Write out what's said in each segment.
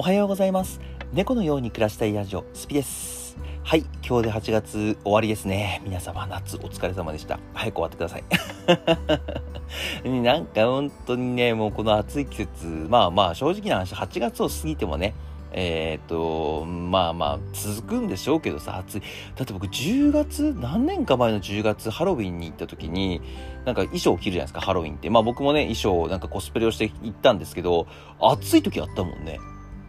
おはようございます。猫のように暮らしたいラジオ、スピです。はい、今日で8月終わりですね。皆様、夏お疲れ様でした。早く終わってください。なんか本当にね、もうこの暑い季節、まあまあ正直な話、8月を過ぎてもね、えーっと、まあまあ続くんでしょうけどさ、暑い。だって僕10月、何年か前の10月、ハロウィンに行った時に、なんか衣装を着るじゃないですか、ハロウィンって。まあ僕もね、衣装、なんかコスプレをして行ったんですけど、暑い時あったもんね。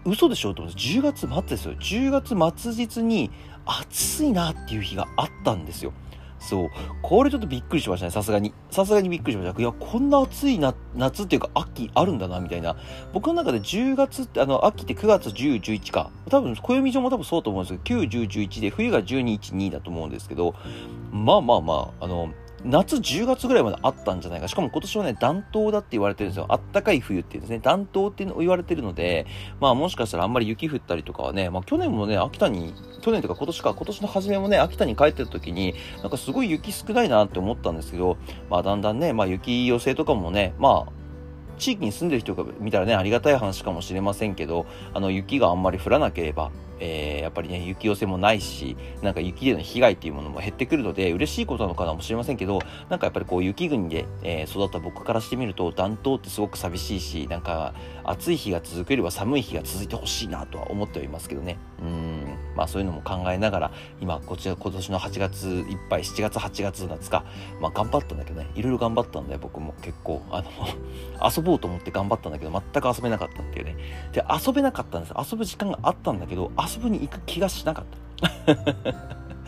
嘘でしょ？と思って10月末ですよ。10月末日に暑いなっていう日があったんですよ。そう。これちょっとびっくりしましたねさすがに。さすがにびっくりしました。いやこんな暑いな夏っていうか秋あるんだなみたいな。僕の中で10月ってあの秋って9月1011か。多分暦上も多分そうと思うんですけど91011で冬が1212だと思うんですけどまあまあまああの夏10月ぐらいまであったんじゃないか。しかも今年はね、暖冬だって言われてるんですよ。あったかい冬っていうんですね。暖冬っていうのを言われてるので、まあもしかしたらあんまり雪降ったりとかはね、まあ去年もね、秋田に、去年とか今年か、今年の初めもね、秋田に帰ってた時に、なんかすごい雪少ないなって思ったんですけど、まあだんだんね、まあ雪寄せとかもね、まあ、地域に住んでる人が見たらね、ありがたい話かもしれませんけど、あの、雪があんまり降らなければ、えーやっぱりね、雪寄せもないし、なんか雪での被害っていうものも減ってくるので、嬉しいことなのかもしれませんけど、なんかやっぱりこう雪国で、えー育った僕からしてみると、暖冬ってすごく寂しいし、なんか暑い日が続くよりは寒い日が続いてほしいなとは思っておりますけどね。うん、まあそういうのも考えながら、今、こちら今年の8月いっぱい、7月、8月夏か、まあ頑張ったんだけどね、いろいろ頑張ったんで、僕も。結構、あの、遊ぼうと思って頑張ったんだけど、全く遊べなかったっていうね。で、遊べなかったんです。遊ぶ時間があったんだけど、遊びに行く気がしなかった。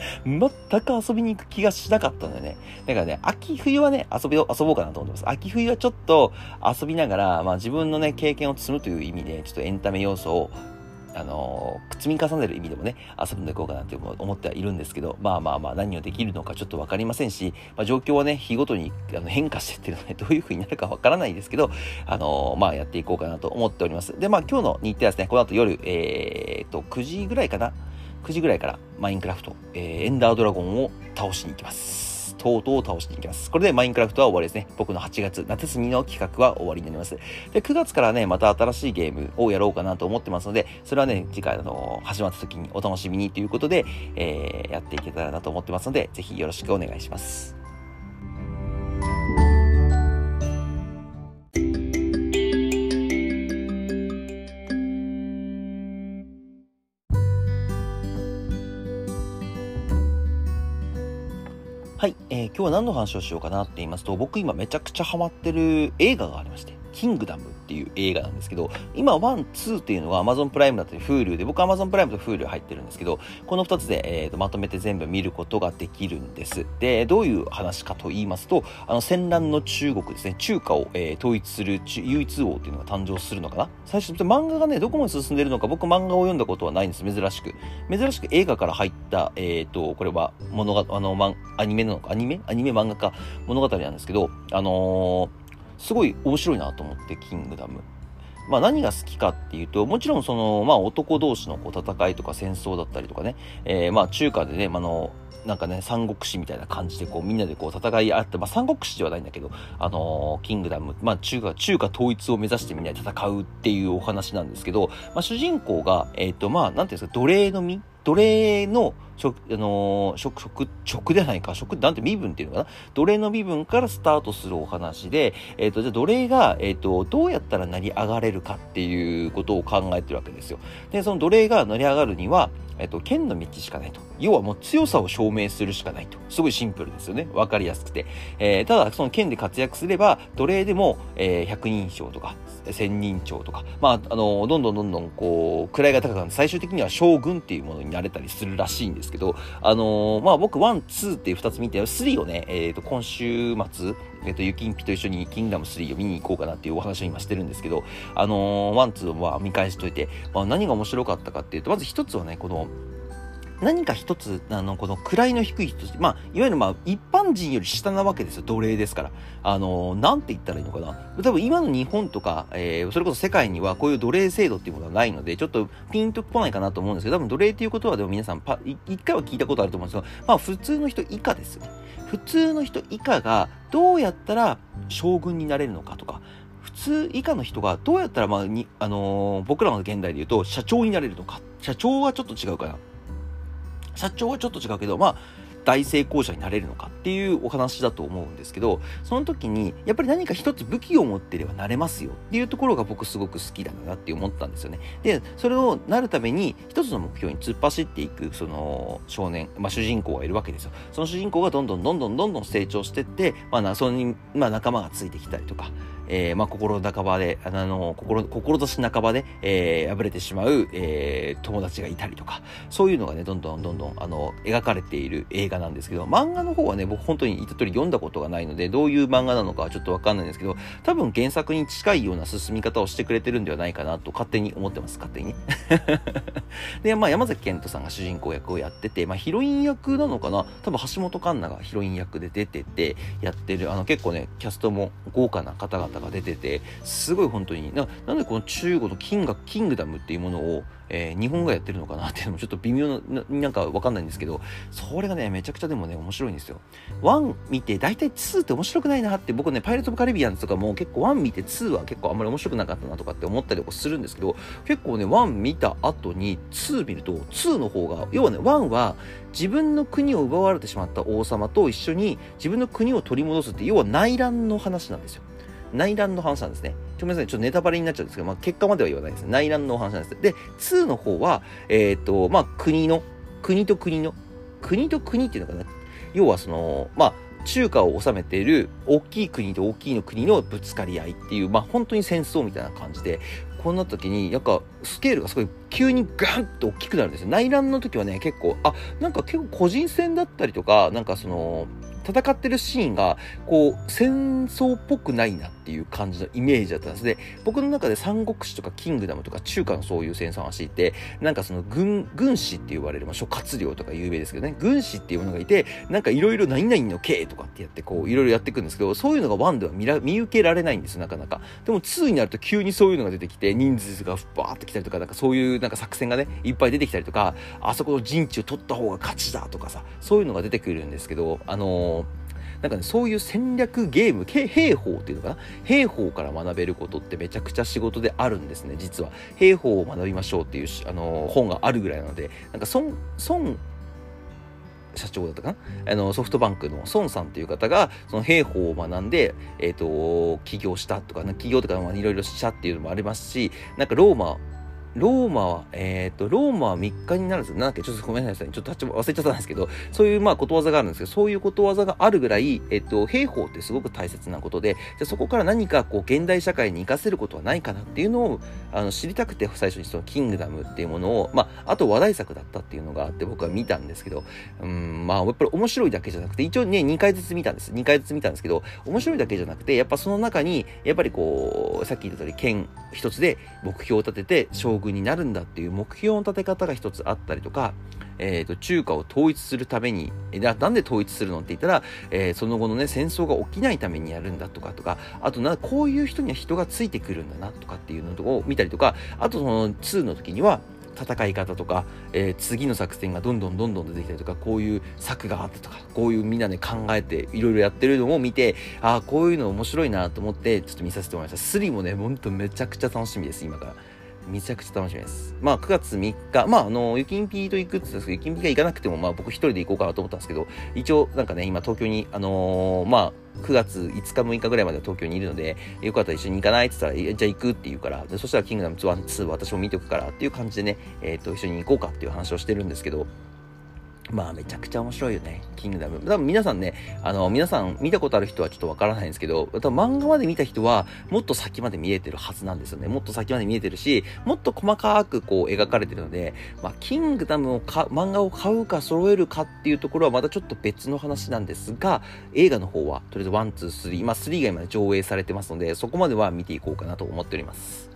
全く遊びに行く気がしなかったんだよね。だからね、秋冬はね、遊びを、遊ぼうかなと思ってます。秋冬はちょっと遊びながら、まあ自分のね、経験を積むという意味で、ちょっとエンタメ要素を、あのー積み重ねる意味でもね、遊んでいこうかなって思ってはいるんですけど、まあまあまあ何をできるのかちょっとわかりませんし、まあ状況はね、日ごとにあの変化してってるので、どういう風になるかわからないですけど、あのまあやっていこうかなと思っております。で、まあ今日の日程はですね、この後夜、えー、っと、9時ぐらいかな？9時ぐらいからマインクラフト、えーエンダードラゴンを倒しに行きます。とうとう倒していきます。これでマインクラフトは終わりですね。僕の8月、夏休みの企画は終わりになります。で、9月からね、また新しいゲームをやろうかなと思ってますので、それはね、次回、あの始まった時にお楽しみにということで、えーやっていけたらなと思ってますので、ぜひよろしくお願いします。えー今日は何の話をしようかなって言いますと、僕今めちゃくちゃハマってる映画がありまして、キングダムっていう映画なんですけど、今、 one、two っていうのは Amazon プライムだったり Hulu で、僕 Amazon プライムと Hulu 入ってるんですけど、この2つで、えーとまとめて全部見ることができるんです。で、どういう話かと言いますと、あの、戦乱の中国ですね、中華を、えー統一する唯一王っていうのが誕生するのかな？最初、漫画がね、どこまで進んでるのか、僕漫画を読んだことはないんです、珍しく。珍しく映画から入った、えっ、と、これは物が、あの、アニメなのか、アニメ？アニメ漫画か。物語なんですけど、あのーすごい面白いなと思って、キングダム。まあ何が好きかっていうと、もちろんその、まあ男同士のこう戦いとか戦争だったりとかね、えーまあ中華でね、まあの、なんかね、三国志みたいな感じでこうみんなでこう戦いあって、まあ三国志ではないんだけど、あのーキングダム、まあ中華、中華統一を目指してみんなで戦うっていうお話なんですけど、まあ主人公が、えっ、とまあなんていうんですか、奴隷の身？奴隷の食、あのー食、食、食ではないか、食、なんて身分っていうのかな奴隷の身分からスタートするお話で、えっ、と、じゃあ奴隷が、えっ、と、どうやったら成り上がれるかっていうことを考えてるわけですよ。で、その奴隷が成り上がるには、えっ、と、剣の道しかないと。要はもう強さを証明するしかないと。すごいシンプルですよね。わかりやすくて。えーただ、その剣で活躍すれば、奴隷でも、えー百人称とか、千人称とか、まあ、あの、どんどんどんどん、こう、位が高くなって、最終的には将軍っていうものになれたりするらしいんですけど、あのーまあ、僕、 one、two っていう二つ見て、 three をね、えっ、と、今週末、えっ、と、ユキンピと一緒にキングダム3を見に行こうかなっていうお話を今してるんですけど、あのー one、two は見返しといて、まあ、何が面白かったかっていうと、まず一つはね、この、何か一つ、あの、この位の低い人、まあ、いわゆるまあ、一般人より下なわけですよ、奴隷ですから。あの、なんて言ったらいいのかな。多分今の日本とか、えーそれこそ世界にはこういう奴隷制度っていうものはないので、ちょっとピンとこないかなと思うんですけど、多分奴隷っていうことはでも皆さんパ、一回は聞いたことあると思うんですけど、まあ、普通の人以下ですよね。普通の人以下がどうやったら将軍になれるのかとか、普つ以下の人がどうやったら、まあ、に、あのー、僕らの現代で言うと、社長になれるのか。社長はちょっと違うかな。社長はちょっと違うけど、まあ、大成功者になれるのかっていうお話だと思うんですけど、その時に、やっぱり何か一つ武器を持ってればなれますよっていうところが僕すごく好きだなって思ったんですよね。で、それをなるために一つの目標に突っ走っていく、その少年、まあ主人公がいるわけですよ。その主人公がどんどんどんどんどんどん成長してって、まあ、それに、まあ仲間がついてきたりとか、えー、まあ、心半ばで、あの、心、志半ばで、えー、破れてしまう、えー、友達がいたりとか、そういうのがね、どんどんどんどん、あの、描かれている映画なんですけど、漫画の方はね、僕本当に言った通り読んだことがないので、どういう漫画なのかはちょっとわかんないんですけど、多分原作に近いような進み方をしてくれてるんではないかなと勝手に思ってます、勝手に。で、まあ、山崎賢人さんが主人公役をやってて、まあ、ヒロイン役なのかな？多分橋本環奈がヒロイン役で出てて、やってる、あの、結構ね、キャストも豪華な方々が出てて、すごい本当にな、なんでこの中国のキングキングダムっていうものを、えー、日本がやってるのかなっていうのもちょっと微妙な、なんかわかんないんですけど、それがね、めちゃくちゃでもね、面白いんですよ。1見て、大体2って面白くないなって、僕ね、パイレーツ・オブ・カリビアンズとかも結構1見て2は結構あんまり面白くなかったなとかって思ったりとかするんですけど、結構ね、1見た後に2見ると、2の方が、要はね、1は自分の国を奪われてしまった王様と一緒に自分の国を取り戻すって、要は内乱の話なんですよ。内乱の話なんですね。ちょ、ごめんなさい。ちょっとネタバレになっちゃうんですけど、まあ、結果までは言わないです。内乱の話なんです。で、2の方は、えっ、ー、と、まあ、国の、国と国の、国と国っていうのかな。要はその、まあ、中華を治めている大きい国と大きいの国のぶつかり合いっていう、まあ本当に戦争みたいな感じで、こんな時に、なんかスケールがすごい急にガンと大きくなるんですよ。内乱の時はね、結構、あ、なんか結構個人戦だったりとか、なんかその、戦ってるシーンが、こう、戦争っぽくないなってっていう感じのイメージだったんですで、僕の中で三国志とかキングダムとか中華のそういう戦争の話って、なんかその軍、軍師って言われる、まあ、諸葛亮とか有名ですけどね、軍師っていうものがいて、なんかいろいろ何々の刑とかってやって、こう、いろいろやっていくんですけど、そういうのが1では見ら見受けられないんですよ、なかなか。でも2になると急にそういうのが出てきて、人数がバーってきたりとか、なんかそういうなんか作戦がね、いっぱい出てきたりとか、あそこの陣地を取った方が勝ちだとかさ、そういうのが出てくるんですけど、あのーなんかね、そういう戦略ゲーム、兵法っていうのかな？兵法から学べることってめちゃくちゃ仕事であるんですね、実は。兵法を学びましょうっていう、あの本があるぐらいなので、なんか孫、孫、社長だったかな？あの、ソフトバンクの孫さんという方が、その兵法を学んで、え、ー、と、起業したとか、起業とか、いろいろしたっていうのもありますし、なんかローマローマは、えっ、ー、と、ローマは3日になるんですよ。なんだっけ、ちょっとごめんなさい。ちょっと忘れちゃったんですけど、そういうまあことわざがあるんですけど、そういうことわざがあるぐらい、えっ、ー、と、兵法ってすごく大切なことで、じゃそこから何かこう、現代社会に活かせることはないかなっていうのを、あの、知りたくて最初にその、キングダムっていうものを、まあ、あと話題作だったっていうのがあって僕は見たんですけど、うん、まあ、やっぱり面白いだけじゃなくて、一応ね、2回ずつ見たんです。2回ずつ見たんですけど、面白いだけじゃなくて、やっぱその中に、やっぱりこう、さっき言った通り、剣一つで目標を立てて将になるんだっていう目標の立て方が一つあったりとか、えーと、中華を統一するためにななんで統一するのって言ったら、えー、その後のね戦争が起きないためにやるんだとかとかあとなこういう人には人がついてくるんだなとかっていうのを見たりとかあとその2の時には戦い方とか、えー、次の作戦がどんどんどんどん出てきたりとかこういう策があったとかこういうみんなで考えていろいろやってるのを見てああこういうの面白いなと思ってちょっと見させてもらいました3もねほんとめちゃくちゃ楽しみです今から。めちゃくちゃ楽しみです。まあ、9月3日、まあ、あの、ゆきんぴーと行くって言ったんですけど、ゆきんぴーが行かなくても、まあ、僕一人で行こうかなと思ったんですけど、一応、なんかね、今、東京に、あのー、まあ、9月5日6日ぐらいまで東京にいるので、よかったら一緒に行かないって言ったら、じゃあ行くって言うから、そしたらキングダム2、2私も見ておくからっていう感じでね、えっ、ー、と、一緒に行こうかっていう話をしてるんですけど、まあめちゃくちゃ面白いよね。キングダム。多分皆さんね、あの、皆さん見たことある人はちょっとわからないんですけど、多分漫画まで見た人はもっと先まで見えてるはずなんですよね。もっと先まで見えてるし、もっと細かくこう描かれてるので、まあ、キングダムをか、漫画を買うか揃えるかっていうところはまたちょっと別の話なんですが、映画の方はとりあえず1、2、3、まあ3以外まで上映されてますので、そこまでは見ていこうかなと思っております。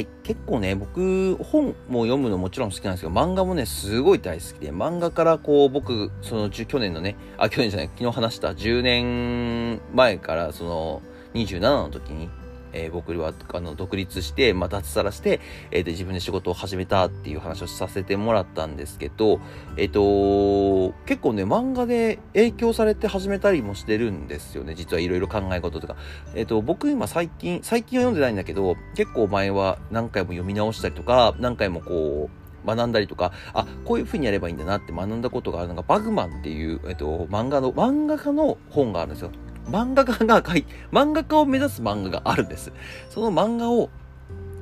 はい。結構ね、僕、本も読むのもちろん好きなんですけど、漫画もね、すごい大好きで、漫画からこう、僕、その、去年のね、あ、去年じゃない、昨日話した10年前から、その、27の時に、えー、僕はあの独立して、まあ、脱サラして、えー、で自分で仕事を始めたっていう話をさせてもらったんですけど、えっ、ー、と結構ね漫画で影響されて始めたりもしてるんですよね実はいろいろ考え事とか。えっ、と僕今最近最近は読んでないんだけど結構前は何回も読み直したりとか何回もこう学んだりとか、あ、こういう風にやればいいんだなって学んだことがあるのが、バグマンっていう、えっと、漫画の、漫画家の本があるんですよ。漫画家が書い、漫画家を目指す漫画があるんです。その漫画を、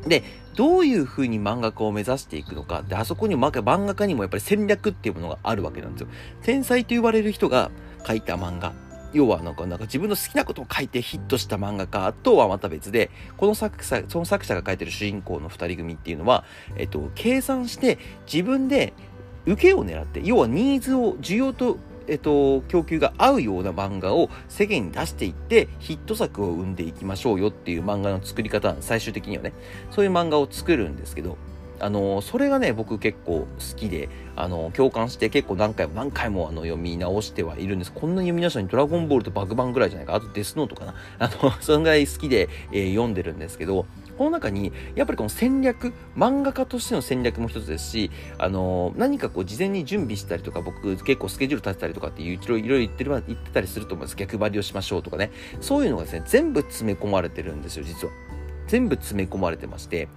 で、どういう風に漫画家を目指していくのか。で、あそこにも漫画家にもやっぱり戦略っていうものがあるわけなんですよ。天才と言われる人が書いた漫画要はなんか、なんか自分の好きなことを書いてヒットした漫画家とはまた別で、この作者、その作者が書いてる主人公の二人組っていうのは、えっと、計算して自分で受けを狙って、要はニーズを、需要と、えっと、供給が合うような漫画を世間に出していって、ヒット作を生んでいきましょうよっていう漫画の作り方、最終的にはね、そういう漫画を作るんですけど、あの、それがね、僕結構好きで、あの、共感して結構何回も何回もあの読み直してはいるんです。こんな読み直したのにドラゴンボールとバグバンぐらいじゃないか。あとデスノートかな。あの、そのぐらい好きで、えー、読んでるんですけど、この中に、やっぱりこの戦略、漫画家としての戦略も一つですし、あの、何かこう事前に準備したりとか、僕結構スケジュール立てたりとかっていう、いろいろ言ってる、言ってたりすると思うんです。逆張りをしましょうとかね。そういうのがですね、全部詰め込まれてるんですよ、実は。全部詰め込まれてまして、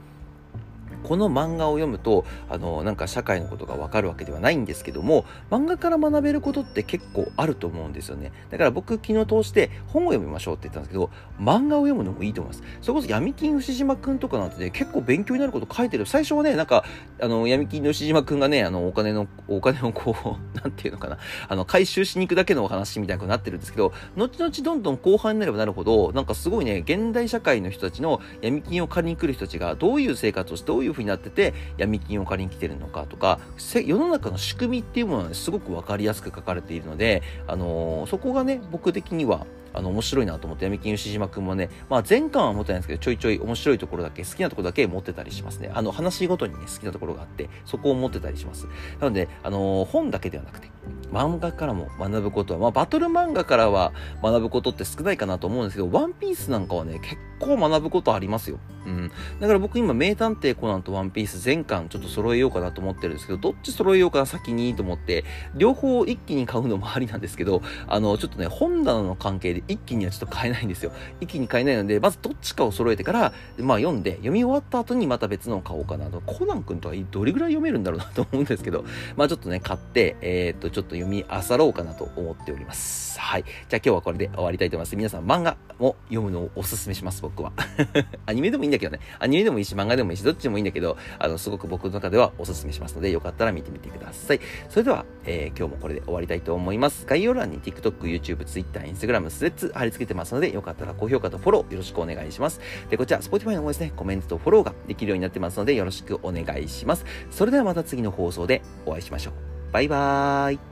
この漫画を読むと、あの、なんか社会のことがわかるわけではないんですけども、漫画から学べることって結構あると思うんですよね。だから僕昨日通して本を読みましょうって言ったんですけど、漫画を読むのもいいと思います。それこそ闇金牛島くんとかなんてね、結構勉強になること書いてる。最初はね、なんか、あの、闇金の牛島くんがね、あの、お金の、お金をこう、なんていうのかな、あの、回収しに行くだけのお話みたいになってるんですけど、後々どんどん後半になればなるほど、なんかすごいね、現代社会の人たちの闇金を借りに来る人たちがどういう生活をして、どういう風になってて、闇金を借りに来てるのかとか、世の中の仕組みっていうものは、ね、すごく分かりやすく書かれているので、あのー、そこがね、僕的には、あの、面白いなと思って、闇金牛島くんもね、まあ前巻は持ってないんですけど、ちょいちょい面白いところだけ、好きなところだけ持ってたりしますね。あの、話ごとにね、好きなところがあって、そこを持ってたりします。なので、あのー、本だけではなくて、漫画からも学ぶことは、まあバトル漫画からは学ぶことって少ないかなと思うんですけど、ワンピースなんかはね、結構学ぶことありますよ。うん。だから僕今、名探偵コナンとワンピース全巻ちょっと揃えようかなと思ってるんですけど、どっち揃えようかな先にと思って、両方一気に買うのもありなんですけど、あの、ちょっとね、本棚の関係でで一気にはちょっと買えないんですよ。一気に買えないので、まずどっちかを揃えてから、まあ読んで、読み終わった後にまた別のを買おうかなと。コナン君とはどれぐらい読めるんだろうなと思うんですけど、まあちょっとね、買って、えー、っと、ちょっと読み漁ろうかなと思っております。はい。じゃあ今日はこれで終わりたいと思います。皆さん漫画も読むのをおすすめします、僕は。アニメでもいいんだけどね。アニメでもいいし、漫画でもいいし、どっちでもいいんだけど、あの、すごく僕の中ではおすすめしますので、よかったら見てみてください。それでは、えー、今日もこれで終わりたいと思います。概要欄に TikTok、YouTube、Twitter、Instagram、6つ貼り付けてますので、よかったら高評価とフォローよろしくお願いします。で、こちら、Spotify の方ですね、コメントとフォローができるようになってますので、よろしくお願いします。それではまた次の放送でお会いしましょう。バイバーイ。